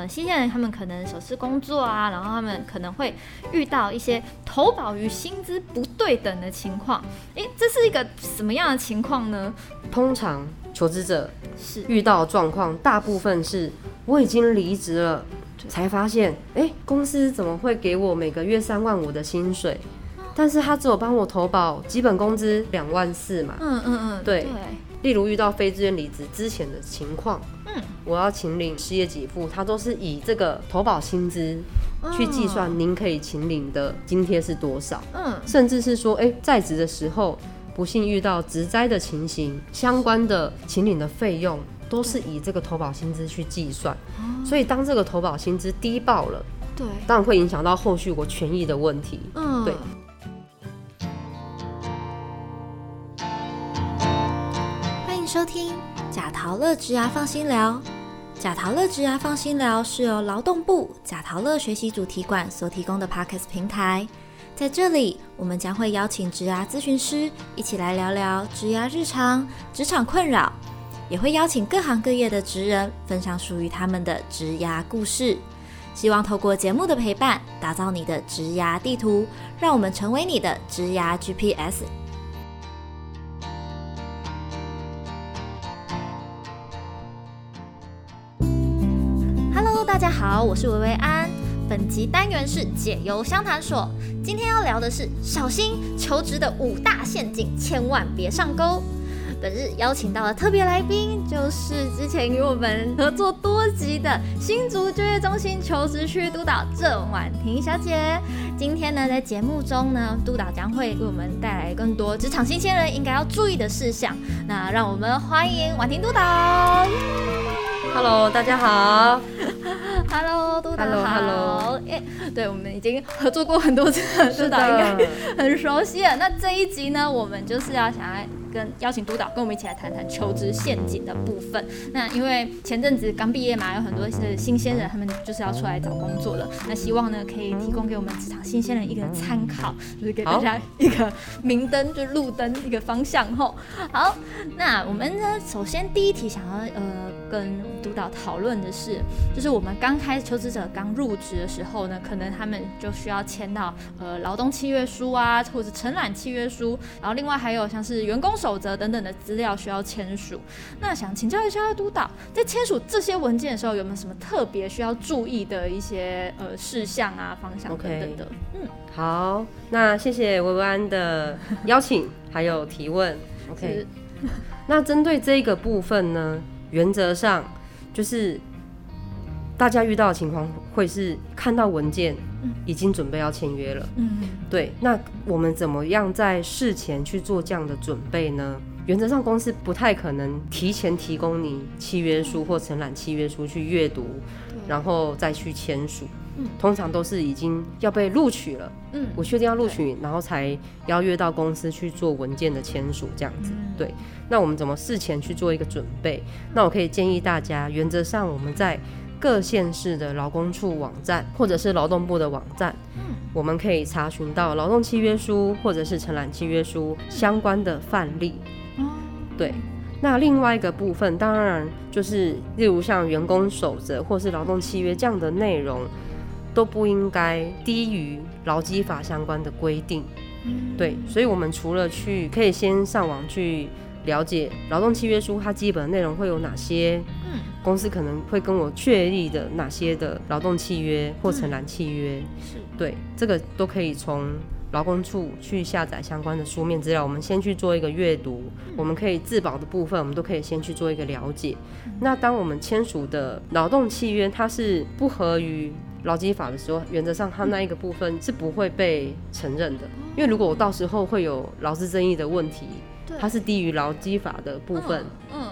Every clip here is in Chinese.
呃新鲜人他们可能首次工作啊，然后他们可能会遇到一些投保与薪资不对等的情况。诶，这是一个什么样的情况呢？通常求职者是遇到状况，大部分是我已经离职了，才发现，哎、公司怎么会给我每个月三万五的薪水？但是他只有帮我投保基本工资两万四嘛。嗯嗯嗯，对对，例如遇到非自愿离职之前的情况，嗯，我要请领失业给付，它都是以这个投保薪资去计算，您可以请领的津贴是多少，嗯，甚至是说，哎、在职的时候不幸遇到职灾的情形，相关的请领的费用都是以这个投保薪资去计算，所以当这个投保薪资低报了，对，当然会影响到后续我权益的问题。嗯，对。贾桃乐职涯放心聊。贾桃乐职涯放心聊是由劳动部贾桃乐学习主题馆所提供的 Podcast 平台。在这里，我们将会邀请职涯咨询师一起来聊聊职涯日常、职场困扰，也会邀请各行各业的职人分享属于他们的职涯故事。希望透过节目的陪伴，打造你的职涯地图，让我们成为你的职涯 GPS。大家好，我是维维安。本集单元是解忧相谈所，今天要聊的是小心求职的五大陷阱，千万别上钩。本日邀请到的特别来宾，就是之前与我们合作多集的新竹就业中心求职区督导郑婉婷小姐。今天呢，在节目中呢，督导将会为我们带来更多职场新鲜人应该要注意的事项。那让我们欢迎婉婷督导。Hello，大家好。Hello，督导好。Hello，Hello 耶对，我们已经合作过很多次了，督导应该很熟悉了。那这一集呢，我们就是要想要跟邀请督导跟我们一起来谈谈求职陷阱的部分。那因为前阵子刚毕业嘛，有很多是新鲜人，他们就是要出来找工作了。那希望呢，可以提供给我们职场新鲜人一个参考，就是给大家一个明灯，就是路灯一个方向吼。好，那我们呢，首先第一题想要呃跟督导讨论的是，就是我们刚开始求职者刚入职的时候呢，可能他们就需要签到呃劳动契约书啊，或者承揽契约书，然后另外还有像是员工守则等等的资料需要签署。那想请教一下督导，在签署这些文件的时候，有没有什么特别需要注意的一些呃事项啊、方向等等的？嗯，好，那谢谢薇薇安的邀请还有提问。OK，那针对这个部分呢，原则上就是大家遇到的情况会是看到文件嗯已经准备要签约了。嗯对，那我们怎么样在事前去做这样的准备呢？原则上，公司不太可能提前提供你契约书或承揽契约书去阅读，然后再去签署。嗯。通常都是已经要被录取了，嗯。我确定要录取，然后才邀约到公司去做文件的签署，这样子。嗯。对，那我们怎么事前去做一个准备？那我可以建议大家，原则上我们在各县市的劳工处网站或者是劳动部的网站，嗯。我们可以查询到劳动契约书或者是承揽契约书相关的范例。哦。对，那另外一个部分，当然就是例如像员工守则或是劳动契约这样的内容，都不应该低于劳基法相关的规定。嗯。对，所以我们除了去可以先上网去了解劳动契约书它基本的内容会有哪些，嗯。公司可能会跟我确立的哪些的劳动契约或承揽契约，是。对，这个都可以从劳工处去下载相关的书面资料，我们先去做一个阅读，我们可以自保的部分，我们都可以先去做一个了解。那当我们签署的劳动契约它是不合于劳基法的时候，原则上它那一个部分是不会被承认的，因为如果我到时候会有劳资争议的问题，它是低于劳基法的部分，嗯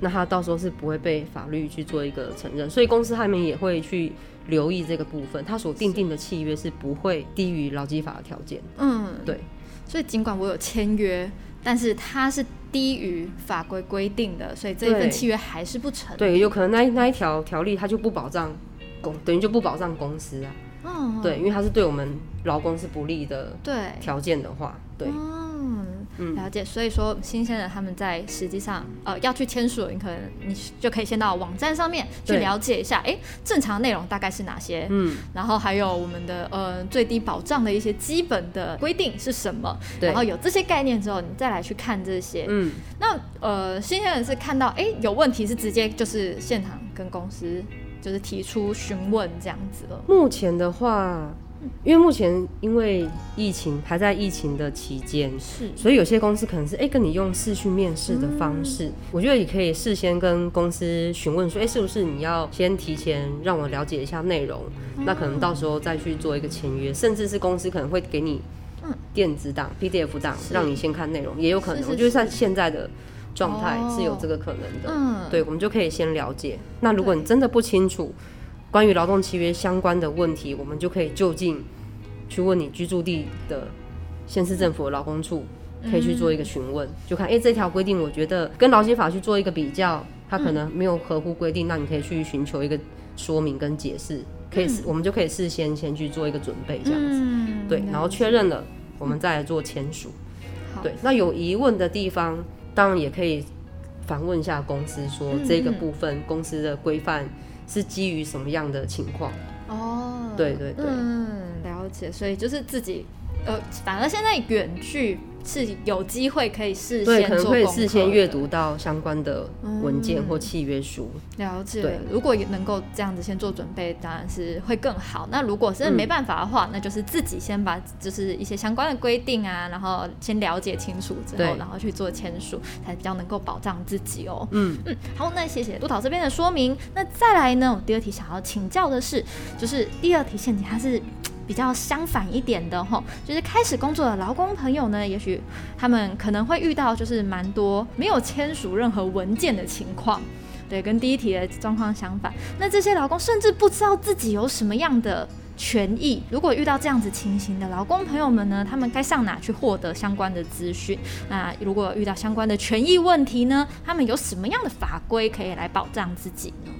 那它到时候是不会被法律去做一个承认，所以公司他们也会去留意这个部分，它所定定的契约是不会低于劳基法的条件。嗯，对，所以尽管我有签约，但是它是低于法规规定的，所以这一份契约还是不成。对，有可能那一那一条条例它就不保障公，等于就不保障公司啊。嗯，对，因为它是对我们劳工是不利的对，条件的话，对，嗯，嗯。了解。所以说，新鲜人他们在实际上呃要去签署，你可能你就可以先到网站上面去了解一下，哎，正常内容大概是哪些，嗯，然后还有我们的呃最低保障的一些基本的规定是什么，对。然后有这些概念之后，你再来去看这些。嗯，那呃，新鲜人是看到哎有问题，是直接就是现场跟公司就是提出询问这样子了。目前的话，因为目前因为疫情还在疫情的期间，是所以有些公司可能是哎、跟你用视讯面试的方式，我觉得也可以事先跟公司询问说，哎、是不是你要先提前让我了解一下内容，那可能到时候再去做一个签约，甚至是公司可能会给你电子档、PDF 档，让你先看内容，也有可能。我觉得在现在的状态是有这个可能的。嗯，对，我们就可以先了解。那如果你真的不清楚关于劳动契约相关的问题，我们就可以就近去问你居住地的县市政府的劳工处，可以去做一个询问，就看哎、诶这条规定，我觉得跟劳基法去做一个比较，它可能没有合乎规定，那你可以去寻求一个说明跟解释，可以、我们就可以事先先去做一个准备，这样子。嗯对，然后确认了，我们再来做签署。好对，那有疑问的地方，当然也可以反问一下公司，说嗯这个嗯部分公司的规范是基于什么样的情况？哦，对对对嗯，了解。所以就是自己呃，反而现在远距是有机会可以事对，先可能会做事先阅读到相关的文件或契约书。了解对，如果也能够这样子先做准备，当然是会更好。那如果是嗯没办法的话，那就是自己先把就是一些相关的规定啊，然后先了解清楚之后，然后去做签署，才比较能够保障自己哦。嗯嗯，好，那谢谢督导这边的说明。那再来呢，我第二题想要请教的是，就是第二题陷阱它是。比较相反一点的吼，就是开始工作的劳工朋友呢，也许他们可能会遇到就是蛮多没有签署任何文件的情况，对，跟第一题的状况相反。那这些劳工甚至不知道自己有什么样的权益。如果遇到这样子情形的劳工朋友们呢，他们该上哪去获得相关的资讯？那如果遇到相关的权益问题呢，他们有什么样的法规可以来保障自己呢？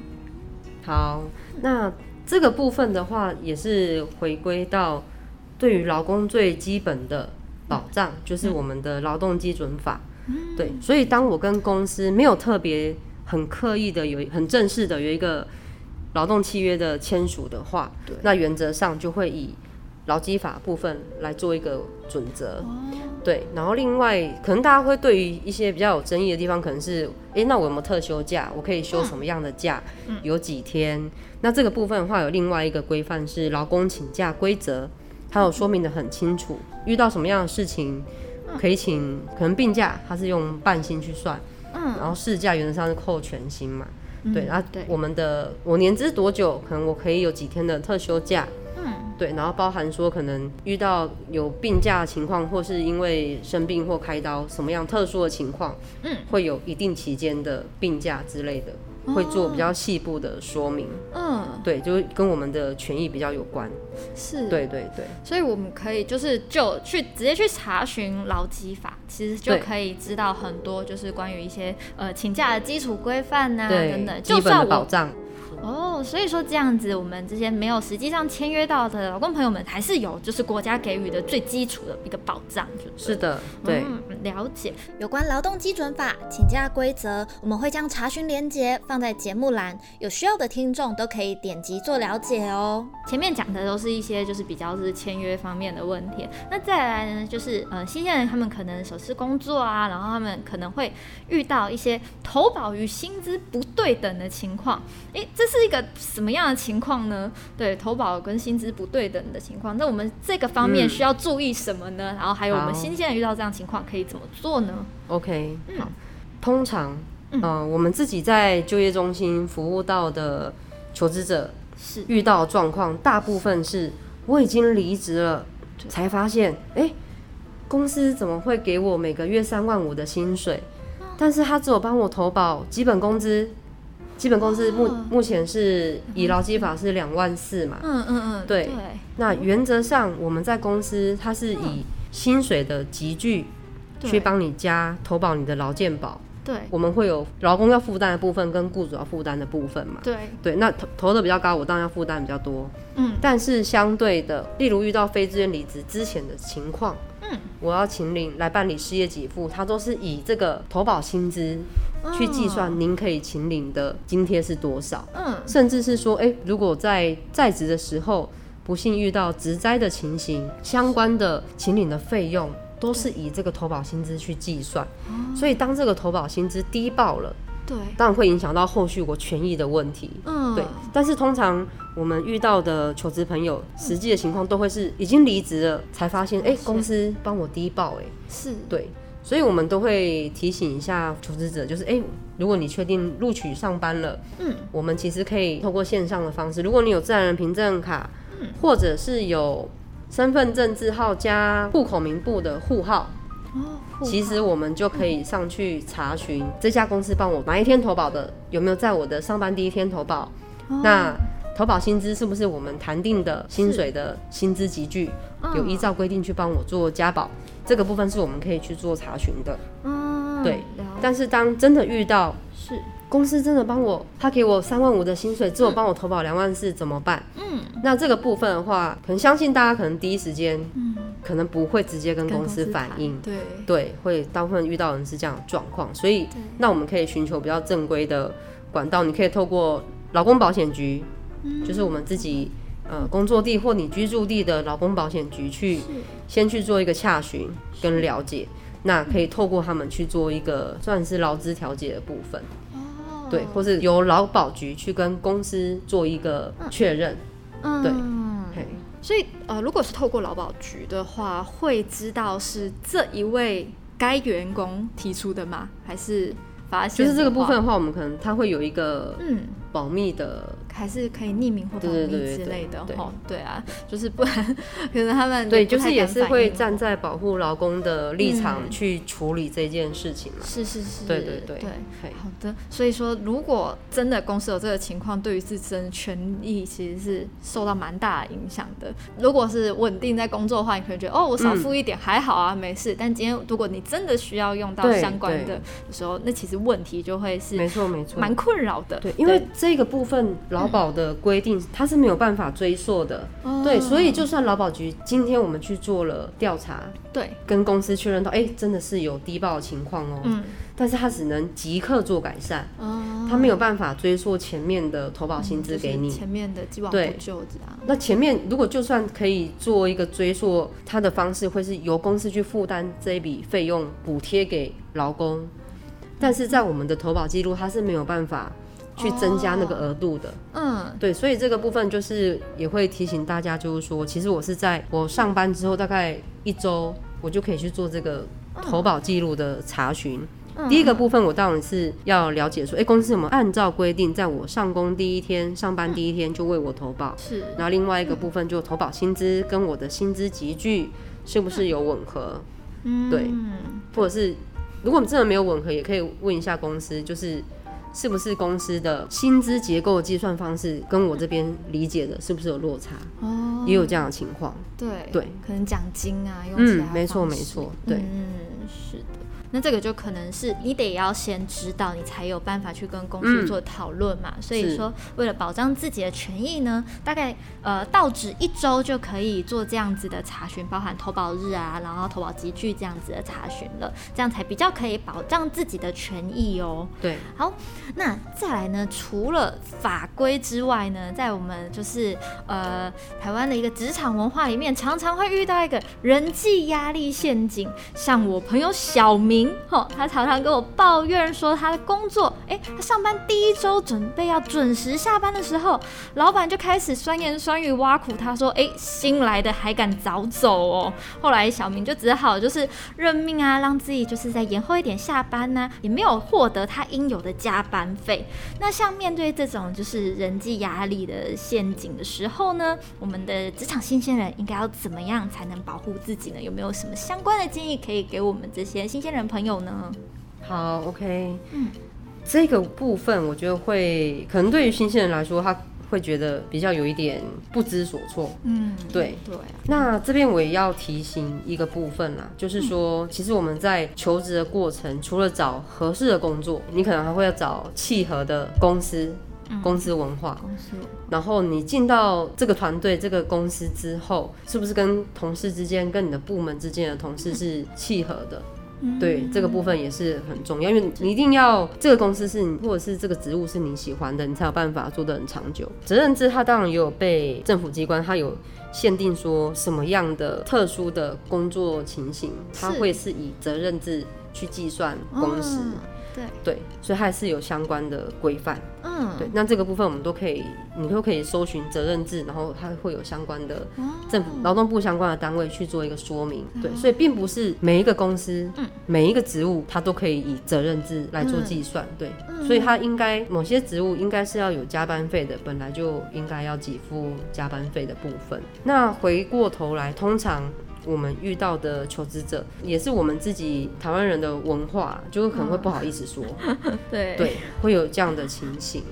好，那这个部分的话，也是回归到对于劳工最基本的保障，就是我们的劳动基准法。对，所以当我跟公司没有特别很刻意的有很正式的有一个劳动契约的签署的话，那原则上就会以劳基法部分来做一个准则。对，然后另外可能大家会对于一些比较有争议的地方，可能是，诶，那我有没有特休假？我可以休什么样的假？有几天？那这个部分的话，有另外一个规范是劳工请假规则，它有说明的很清楚，遇到什么样的事情可以请，可能病假它是用半薪去算，嗯，然后事假原则上是扣全薪嘛。对，然后对我们的我年资多久，可能我可以有几天的特休假，嗯，对，然后包含说可能遇到有病假的情况，或是因为生病或开刀什么样特殊的情况，嗯，会有一定期间的病假之类的，会做比较细部的说明，嗯，对，就是跟我们的权益比较有关，是，对对对，所以我们可以就是就去直接去查询劳基法，其实就可以知道很多就是关于一些呃请假的基础规范呐对等等。基本就算我的保障，哦，所以说这样子，我们这些没有实际上签约到的劳工朋友们，还是有就是国家给予的最基础的一个保障，就对是的，对，嗯，了解。有关劳动基准法请假规则，我们会将查询连接放在节目栏，有需要的听众都可以点击做了解哦。前面讲的都是一些就是比较是签约方面的问题，那再来呢，就是呃新鲜人他们可能首次工作啊，然后他们可能会遇到一些投保与薪资不对等的情况。诶，这是一个什么样的情况呢？对，投保跟薪资不对等的情况，那我们这个方面嗯需要注意什么呢？然后还有我们新鲜人遇到这样情况可以怎么做呢？OK，嗯好，通常，嗯、呃，我们自己在就业中心服务到的求职者是遇到状况，大部分是我已经离职了，才发现，哎、公司怎么会给我每个月三万五的薪水？但是他只有帮我投保基本工资，基本工资目、哦目前是以劳基法是两万四嘛，嗯嗯嗯，对。对，那原则上我们在公司它是以薪水的集聚去帮你加投保你的劳健保。对。我们会有劳工要负担的部分跟雇主要负担的部分嘛。对，对，那投投的比较高，我当然要负担比较多。嗯。但是相对的，例如遇到非自愿离职之前的情况，嗯。我要请领来办理失业给付，它都是以这个投保薪资去计算，您可以请领的津贴是多少。嗯，甚至是说，哎、如果在在职的时候不幸遇到职灾的情形，相关的请领的费用都是以这个投保薪资去计算。所以当这个投保薪资低报了，对，当然会影响到后续我权益的问题。嗯，对，但是通常我们遇到的求职朋友，实际的情况都会是已经离职了，才发现，哎、公司帮我低报、哎，是，对，所以我们都会提醒一下求职者，就是，哎、如果你确定录取上班了，嗯，我们其实可以透过线上的方式，如果你有自然人凭证卡，嗯。或者是有身份证字号加户口名簿的户号，哦，其实我们就可以上去查询这家公司帮我哪一天投保的，有没有在我的上班第一天投保。哦。那投保薪资是不是我们谈定的薪水的薪资集聚，嗯。有依照规定去帮我做加保？这个部分是我们可以去做查询的。嗯，对但是当真的遇到是，公司真的帮我，他给我三万五的薪水，只有帮我投保两万四，怎么办？嗯，那这个部分的话，可能相信大家可能第一时间，可能不会直接跟跟公司反谈映，对，对，会大部分遇到的人是这样的状况，所以那我们可以寻求比较正规的管道，你可以透过劳工保险局，就是我们自己呃工作地或你居住地的劳工保险局去先去做一个洽询跟了解，那可以透过他们去做一个算是劳资调解的部分，哦，对，或是由劳保局去跟公司做一个确认，对。嗯，嘿。所以呃，如果是透过劳保局的话，会知道是这一位该员工提出的吗？还是发现就是这个部分的话，我们可能它会有一个嗯，保密的还是可以匿名或保密之类的哈哦。对啊，就是不然可能他们对，就是也是会站在保护劳工的立场嗯去处理这件事情嘛。是是是，对对对对。好的，所以说，如果真的公司有这个情况，对于自身权益其实是受到蛮大的影响的。如果是稳定在工作的话，你可能觉得哦，我少付一点、还好啊，没事。但今天如果你真的需要用到相关的时候，那其实问题就会是没错没错。蛮困扰的。对，因为这个部分劳保的规定它是没有办法追溯的。哦对，所以就算劳保局今天我们去做了调查，对，跟公司确认到，哎、真的是有低报的情况哦、嗯，但是他只能即刻做改善，哦，它没有办法追溯前面的投保薪资给你。就是前面的既往不对咎这样。那前面如果就算可以做一个追溯，它的方式会是由公司去负担这一笔费用，补贴给劳工，但是在我们的投保记录，它是没有办法去增加那个额度的。嗯，对，所以这个部分就是也会提醒大家，就是说，其实我是在我上班之后大概一周，我就可以去做这个投保记录的查询。第一个部分，我当然是要了解说，哎、公司有没有按照规定，在我上工第一天、上班第一天就为我投保？是，然后另外一个部分就投保薪资跟我的薪资集聚是不是有吻合，嗯，对或者是如果真的没有吻合，也可以问一下公司，就是是不是公司的薪资结构计算方式跟我这边理解的是不是有落差，哦，也有这样的情况。对对，可能奖金啊，用嗯，没错没错，对。嗯，是的。那这个就可能是你得要先知道，你才有办法去跟公司嗯做讨论嘛。所以说，为了保障自己的权益呢，大概呃到职一周就可以做这样子的查询，包含投保日啊，然后投保集聚这样子的查询了，这样才比较可以保障自己的权益哦。对，好，那再来呢？除了法规之外呢，在我们就是呃台湾的一个职场文化里面，常常会遇到一个人际压力陷阱。像我朋友小明，吼，他常常跟我抱怨说，他的工作，诶，他上班第一周准备要准时下班的时候，老板就开始酸言酸语挖苦他说，诶，新来的还敢早走哦。后来小明就只好就是认命啊，让自己就是再延后一点下班呢、也没有获得他应有的加班费。那像面对这种就是人际压力的陷阱的时候呢，我们的职场新鲜人应该要怎么样才能保护自己呢？有没有什么相关的建议可以给我们这些新鲜人朋友呢？好，OK，嗯这个部分我觉得会，可能对于新鲜人来说，他会觉得比较有一点不知所措。嗯，对对啊，那这边我也要提醒一个部分啦，就是说，其实我们在求职的过程，除了找合适的工作，你可能还会要找契合的公司。公司文化。公司然后你进到这个团队、这个公司之后，是不是跟同事之间、跟你的部门之间的同事是契合的？对，这个部分也是很重要，因为你一定要这个公司是你，或者是这个职务是你喜欢的，你才有办法做得很长久。责任制它当然也有被政府机关它有限定说什么样的特殊的工作情形，它会是以责任制去计算工时。嗯对，对，所以它还是有相关的规范。嗯，对，那这个部分我们都可以，你都可以搜寻责任制，然后它会有相关的哦政府劳动部相关的单位去做一个说明。对，所以并不是每一个公司，嗯每一个职务它都可以以责任制来做计算。对，所以它应该某些职务应该是要有加班费的，本来就应该要给付加班费的部分。那回过头来，通常。我们遇到的求职者，也是我们自己台湾人的文化，就是可能会不好意思说，对对，会有这样的情形。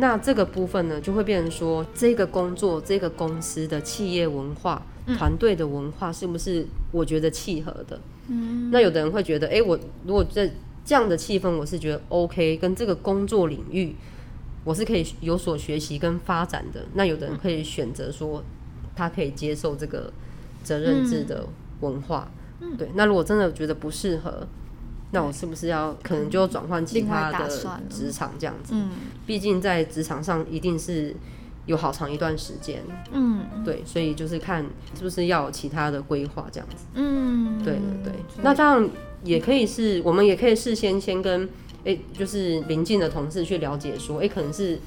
那这个部分呢，就会变成说，这个工作、这个公司的企业文化、团队的文化，是不是我觉得契合的？嗯，那有的人会觉得，哎、我如果这这样的气氛，我是觉得 OK，跟这个工作领域，我是可以有所学习跟发展的。那有的人可以选择说，他可以接受这个责任制的文化。对，那如果真的觉得不适合，那我是不是要可能就转换其他的职场这样子？嗯毕竟在职场上一定是有好长一段时间，嗯对，所以就是看是不是要有其他的规划这样子。嗯，对对对，那这样也可以是，我们也可以事先先跟诶、就是邻近的同事去了解说，诶、可能是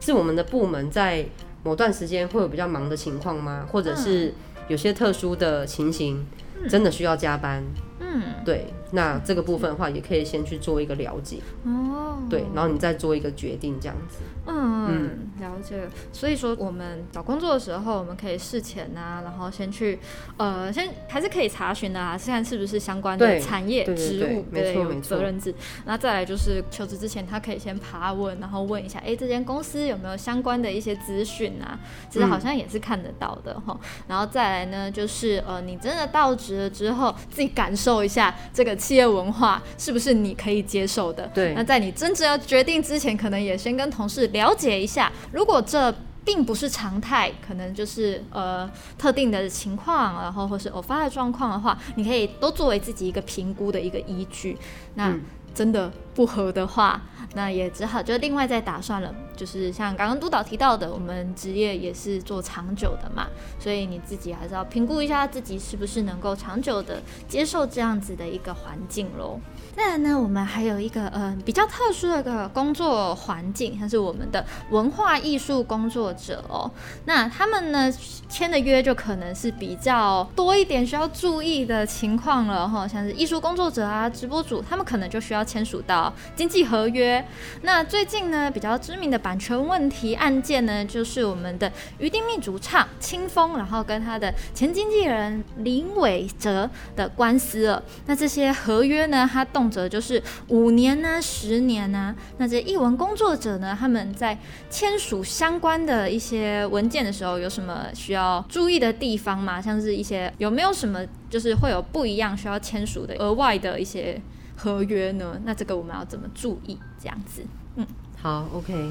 是我们的部门在某段时间会有比较忙的情况吗？或者是有些特殊的情形，真的需要加班？嗯对，那这个部分的话，也可以先去做一个了解，哦，对，然后你再做一个决定，这样子。嗯嗯，了解。所以说，我们找工作的时候，我们可以事前啊，然后先去，呃，先还是可以查询的啊，看是不是相关的产业对对对职务有没错没错责任制。那再来就是求职之前，他可以先爬问，然后问一下，哎，这间公司有没有相关的一些资讯啊？其实好像也是看得到的哈。然后再来呢，就是呃，你真的到职了之后，自己感受一下这个企业文化是不是你可以接受的。对那在你真正要决定之前，可能也先跟同事了解一下，如果这并不是常态，可能就是呃特定的情况，然后或是偶发的状况的话，你可以都作为自己一个评估的一个依据。那嗯真的不合的话，那也只好就另外再打算了。就是像刚刚督导提到的，我们职业也是做长久的嘛，所以你自己还是要评估一下自己是不是能够长久的接受这样子的一个环境喽。再来呢，我们还有一个呃比较特殊的一个工作环境，像是我们的文化艺术工作者哦。那他们呢签的约就可能是比较多一点需要注意的情况了哈，像是艺术工作者啊、直播主，他们可能就需要签署到经济合约。那最近呢比较知名的版权问题案件呢，就是我们的于丁密主唱清风，然后跟他的前经纪人林伟哲的官司了。那这些合约呢，他动辄就是五年呢、十年呢、那这译文工作者呢，他们在签署相关的一些文件的时候，有什么需要注意的地方吗？像是一些有没有什么就是会有不一样需要签署的额外的一些合约呢？那这个我们要怎么注意？这样子，嗯好，OK，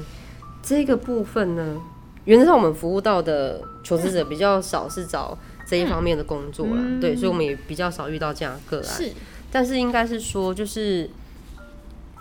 这个部分呢，原则上我们服务到的求职者比较少是找这一方面的工作了，嗯对，所以我们也比较少遇到这样的个案。是但是应该是说，就是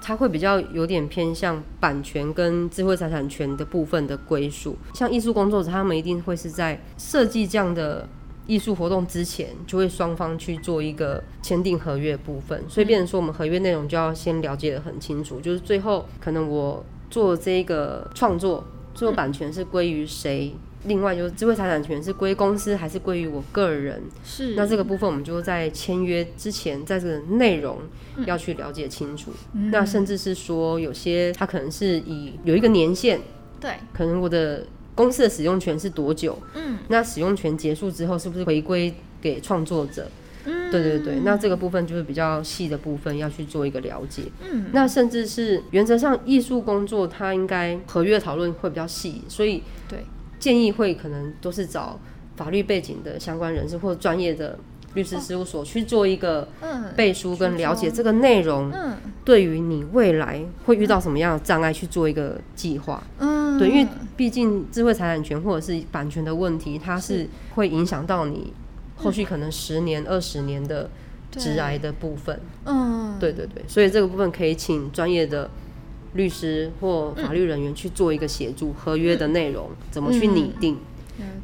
它会比较有点偏向版权跟智慧财产权的部分的归属。像艺术工作者，他们一定会是在设计这样的艺术活动之前，就会双方去做一个签订合约部分。所以，变成说我们合约内容就要先了解的很清楚，就是最后可能我做这个创作，最后版权是归于谁？另外就是智慧财产权是归公司还是归于我个人？是，那这个部分我们就在签约之前，在这个内容要去了解清楚。嗯那甚至是说，有些它可能是以有一个年限，对，可能我的公司的使用权是多久？嗯那使用权结束之后，是不是回归给创作者？嗯，对对对，那这个部分就是比较细的部分要去做一个了解。嗯那甚至是原则上艺术工作，它应该合约讨论会比较细，所以对建议会可能都是找法律背景的相关人士或者专业的律师事务所去做一个嗯背书跟了解这个内容，嗯。对于你未来会遇到什么样的障碍去做一个计划。嗯。对，因为毕竟智慧财产权或者是版权的问题，它是会影响到你后续可能十年、二十年的致癌的部分。嗯，对对对，所以这个部分可以请专业的律师或法律人员去做一个协助，合约的内容怎么去拟定。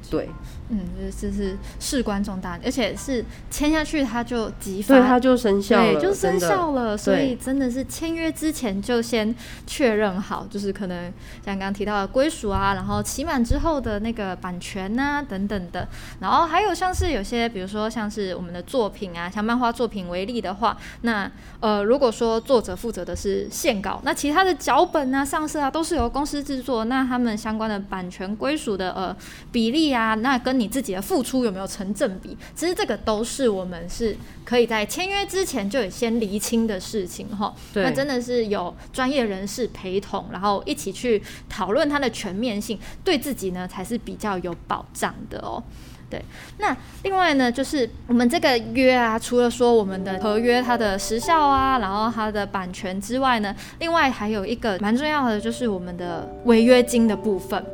对。嗯，就是事关重大，而且是签下去它就即发，对，它就生效了，对，就生效了。所以真的是签约之前就先确认好，就是可能像刚刚提到的归属啊，然后期满之后的那个版权啊等等的，然后还有像是有些，比如说像是我们的作品啊，像漫画作品为例的话，那呃，如果说作者负责的是线稿，那其他的脚本啊、上色啊都是由公司制作，那他们相关的版权归属的呃比例啊，那跟你自己的付出有没有成正比？其实这个都是我们是可以在签约之前就有先厘清的事情哈。那真的是有专业人士陪同，然后一起去讨论它的全面性，对自己呢才是比较有保障的哦。对，那另外呢，就是我们这个约啊，除了说我们的合约它的时效啊，然后它的版权之外呢，另外还有一个蛮重要的，就是我们的违约金的部分。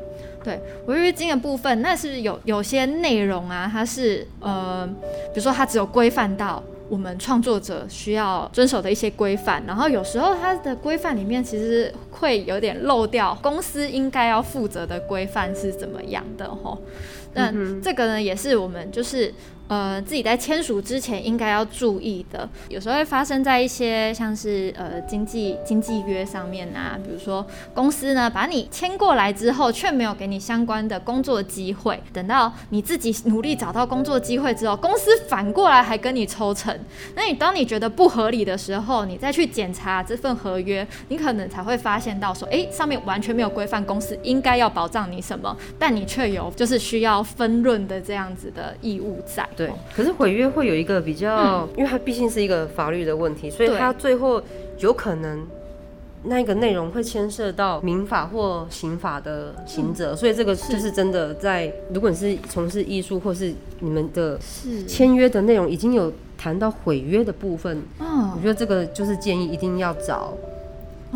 对违约金的部分，那是有有些内容啊，它是呃，比如说它只有规范到我们创作者需要遵守的一些规范，然后有时候它的规范里面其实会有点漏掉公司应该要负责的规范是怎么样的吼。那这个呢，也是我们就是。呃，自己在签署之前应该要注意的，有时候会发生在一些像是呃经济经济约上面啊，比如说公司呢把你签过来之后，却没有给你相关的工作机会，等到你自己努力找到工作机会之后，公司反过来还跟你抽成。那你当你觉得不合理的时候，你再去检查这份合约，你可能才会发现到说，哎，上面完全没有规范公司应该要保障你什么，但你却有就是需要分润的这样子的义务在。对，可是毁约会有一个比较，因为它毕竟是一个法律的问题，所以它最后有可能那个内容会牵涉到民法或刑法的刑责，所以这个就是真的在，如果你是从事艺术或是你们的签约的内容已经有谈到毁约的部分，嗯，我觉得这个就是建议一定要找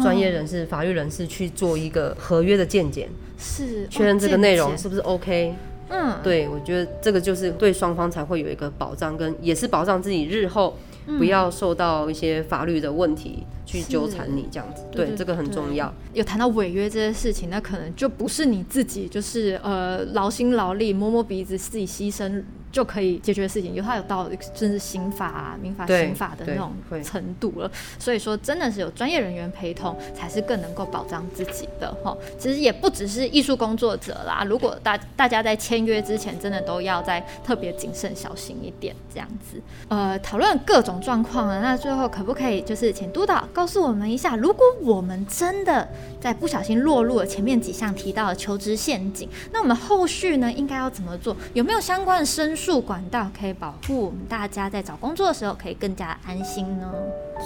专业人士、法律人士去做一个合约的鉴检，是。确认这个内容是不是 OK。嗯，对，我觉得这个就是对双方才会有一个保障，跟也是保障自己日后不要受到一些法律的问题去纠缠你这样子。对，这个很重要。有谈到违约这件事情，那可能就不是你自己，就是呃劳心劳力摸摸鼻子自己牺牲。就可以解决的事情，有它有到甚至刑法啊、民法、刑法的那种程度了。所以说，真的是有专业人员陪同，才是更能够保障自己的哈。其实也不只是艺术工作者啦，如果大大家在签约之前，真的都要在特别谨慎小心一点，这样子。呃，讨论各种状况啊，那最后可不可以就是请督导告诉我们一下，如果我们真的在不小心落入了前面几项提到的求职陷阱，那我们后续呢应该要怎么做？有没有相关的申？数管道可以保护我们大家在找工作的时候可以更加安心呢。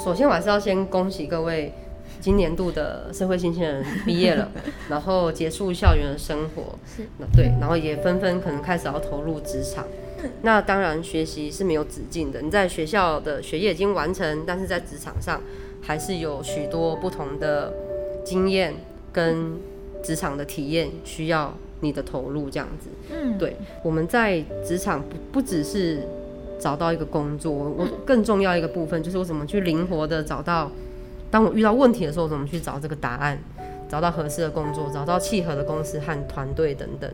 首先，我还是要先恭喜各位今年度的社会新鲜人毕业了，然后结束校园的生活。是，那对，然后也纷纷可能开始要投入职场。那当然，学习是没有止境的。你在学校的学业已经完成，但是在职场上还是有许多不同的经验跟职场的体验需要。你的投入这样子，嗯，对，我们在职场不不只是找到一个工作，我更重要一个部分就是我怎么去灵活的找到，当我遇到问题的时候，我怎么去找这个答案，找到合适的工作，找到契合的公司和团队等等。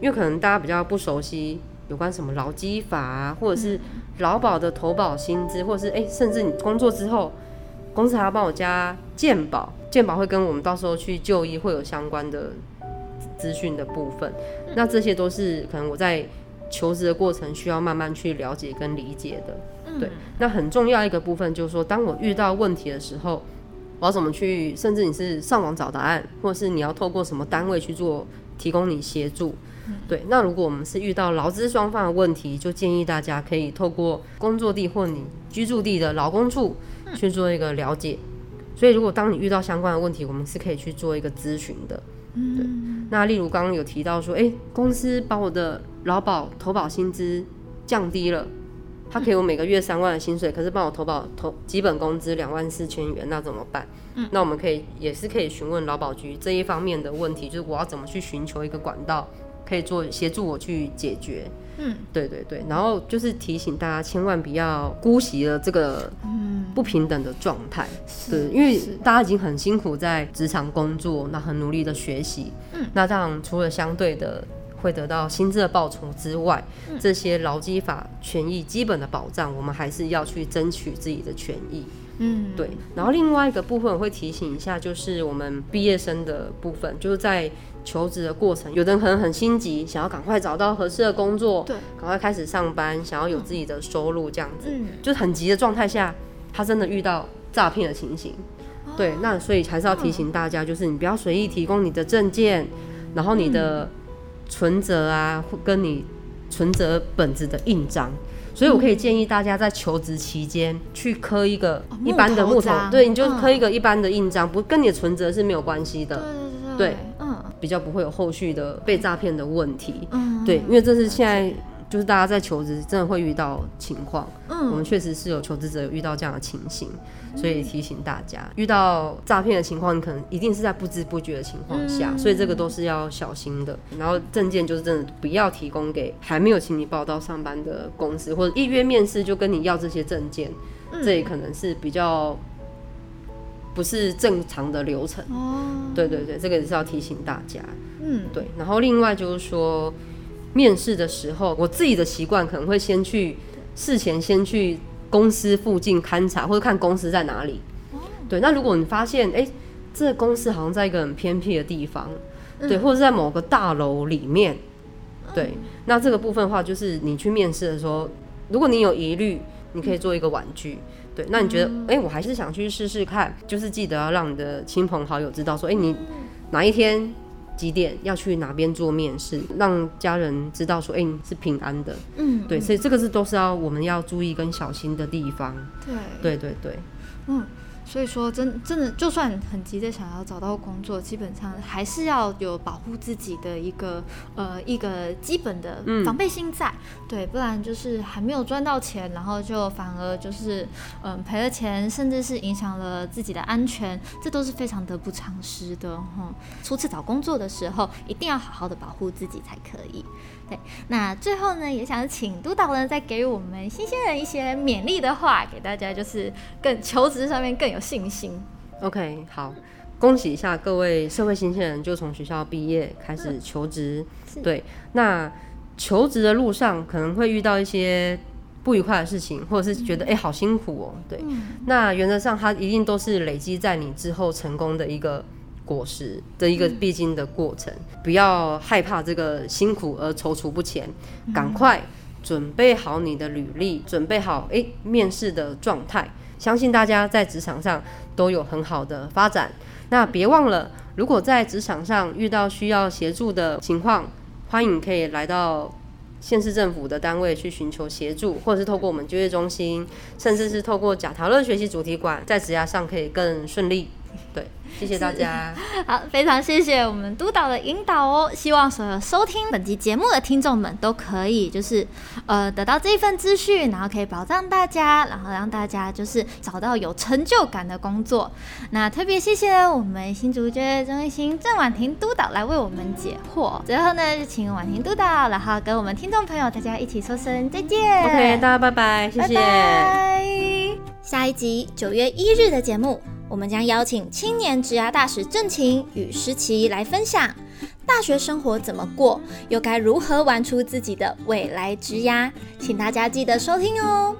因为可能大家比较不熟悉有关什么劳基法啊，或者是劳保的投保薪资，或者是哎，甚至你工作之后，公司还要帮我加健保，健保会跟我们到时候去就医会有相关的。资讯的部分，那这些都是可能我在求职的过程需要慢慢去了解跟理解的。对，那很重要一个部分就是说，当我遇到问题的时候，我要怎么去？甚至你是上网找答案，或者是你要透过什么单位去做提供你协助？对，那如果我们是遇到劳资双方的问题，就建议大家可以透过工作地或你居住地的劳工处去做一个了解。所以，如果当你遇到相关的问题，我们是可以去做一个咨询的。对，那例如刚刚有提到说，哎，公司把我的劳保投保薪资降低了，他给我每个月三万的薪水，可是帮我投保投基本工资两万四千元，那怎么办？嗯，那我们可以也是可以询问劳保局这一方面的问题，就是我要怎么去寻求一个管道，可以做协助我去解决。嗯，对对对，然后就是提醒大家千万不要姑息了这个不平等的状态。对，因为大家已经很辛苦在职场工作，那很努力的学习。嗯，那这样除了相对的。会得到薪资的报酬之外，这些劳基法权益基本的保障，我们还是要去争取自己的权益。嗯，对。然后另外一个部分我会提醒一下，就是我们毕业生的部分，就是在求职的过程，有的人可能很心急，想要赶快找到合适的工作，对，赶快开始上班，想要有自己的收入，这样子，嗯，就是很急的状态下，他真的遇到诈骗的情形。对，那所以还是要提醒大家，就是你不要随意提供你的证件，然后你的。存折啊，跟你存折本子的印章，所以我可以建议大家在求职期间去刻一个一般的木头，对，你就刻一个一般的印章，不跟你的存折是没有关系的，对嗯，比较不会有后续的被诈骗的问题，嗯，对，因为这是现在。就是大家在求职真的会遇到情况，嗯，我们确实是有求职者有遇到这样的情形，所以提醒大家，遇到诈骗的情况，你可能一定是在不知不觉的情况下，所以这个都是要小心的。然后证件就是真的不要提供给还没有请你报到上班的公司，或者一约面试就跟你要这些证件，这也可能是比较不是正常的流程。哦，对对对，这个也是要提醒大家。嗯，对。然后另外就是说。面试的时候，我自己的习惯可能会先去事前先去公司附近勘察，或者看公司在哪里。对，那如果你发现，哎，这个公司好像在一个很偏僻的地方，对，或者在某个大楼里面，对，那这个部分的话，就是你去面试的时候，如果你有疑虑，你可以做一个婉拒。对，那你觉得，哎，我还是想去试试看，就是记得要让你的亲朋好友知道，说，哎，你哪一天。几点要去哪边做面试，让家人知道说，哎，是平安的。嗯，对，所以这个是都是要我们要注意跟小心的地方。对，对对对，嗯。所以说，真真的，就算很急着想要找到工作，基本上还是要有保护自己的一个呃一个基本的防备心在，对，不然就是还没有赚到钱，然后就反而就是嗯赔了钱，甚至是影响了自己的安全，这都是非常得不偿失的哈。初次找工作的时候，一定要好好的保护自己才可以。对，那最后呢，也想请督导呢，再给我们新鲜人一些勉励的话，给大家就是更求职上面更有信心。OK，好，恭喜一下各位社会新鲜人，就从学校毕业开始求职。对，那求职的路上可能会遇到一些不愉快的事情，或者是觉得哎好辛苦哦。对，那原则上它一定都是累积在你之后成功的一个。果实的一个必经的过程，不要害怕这个辛苦而踌躇不前，赶快准备好你的履历，准备好诶面试的状态。相信大家在职场上都有很好的发展。那别忘了，如果在职场上遇到需要协助的情况，欢迎可以来到县市政府的单位去寻求协助，或者是透过我们就业中心，甚至是透过贾陶乐学习主题馆，在职涯上可以更顺利。对，谢谢大家。好，非常谢谢我们督导的引导哦。希望所有收听本集节目的听众们都可以，就是呃得到这一份资讯，然后可以保障大家，然后让大家就是找到有成就感的工作。那特别谢谢我们新主角中心郑婉婷督导来为我们解惑。最后呢，就请婉婷督导，然后跟我们听众朋友大家一起说声再见。OK，大家拜拜，谢谢。下一集九月一日的节目。我们将邀请青年职涯大使郑晴与诗琪来分享大学生活怎么过，又该如何玩出自己的未来职涯，请大家记得收听哦。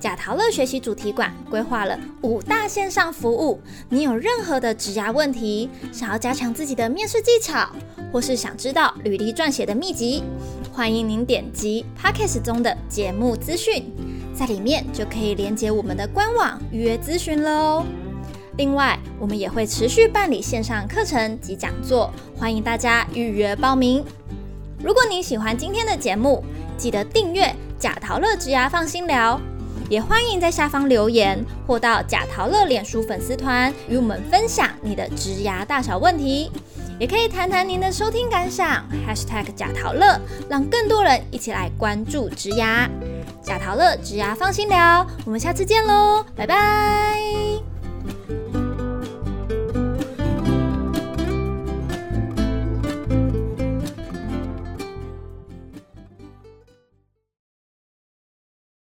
贾陶乐学习主题馆规划了五大线上服务，你有任何的职涯问题，想要加强自己的面试技巧，或是想知道履历撰写的秘籍，欢迎您点击 Podcast 中的节目资讯。在里面就可以连接我们的官网预约咨询了哦。另外，我们也会持续办理线上课程及讲座，欢迎大家预约报名。如果您喜欢今天的节目，记得订阅贾陶乐职牙放心聊，也欢迎在下方留言或到贾陶乐脸书粉丝团与我们分享你的职牙大小问题，也可以谈谈您的收听感想。#hashtag 贾陶乐，让更多人一起来关注职牙。贾陶乐职牙放心聊，我们下次见喽，拜拜。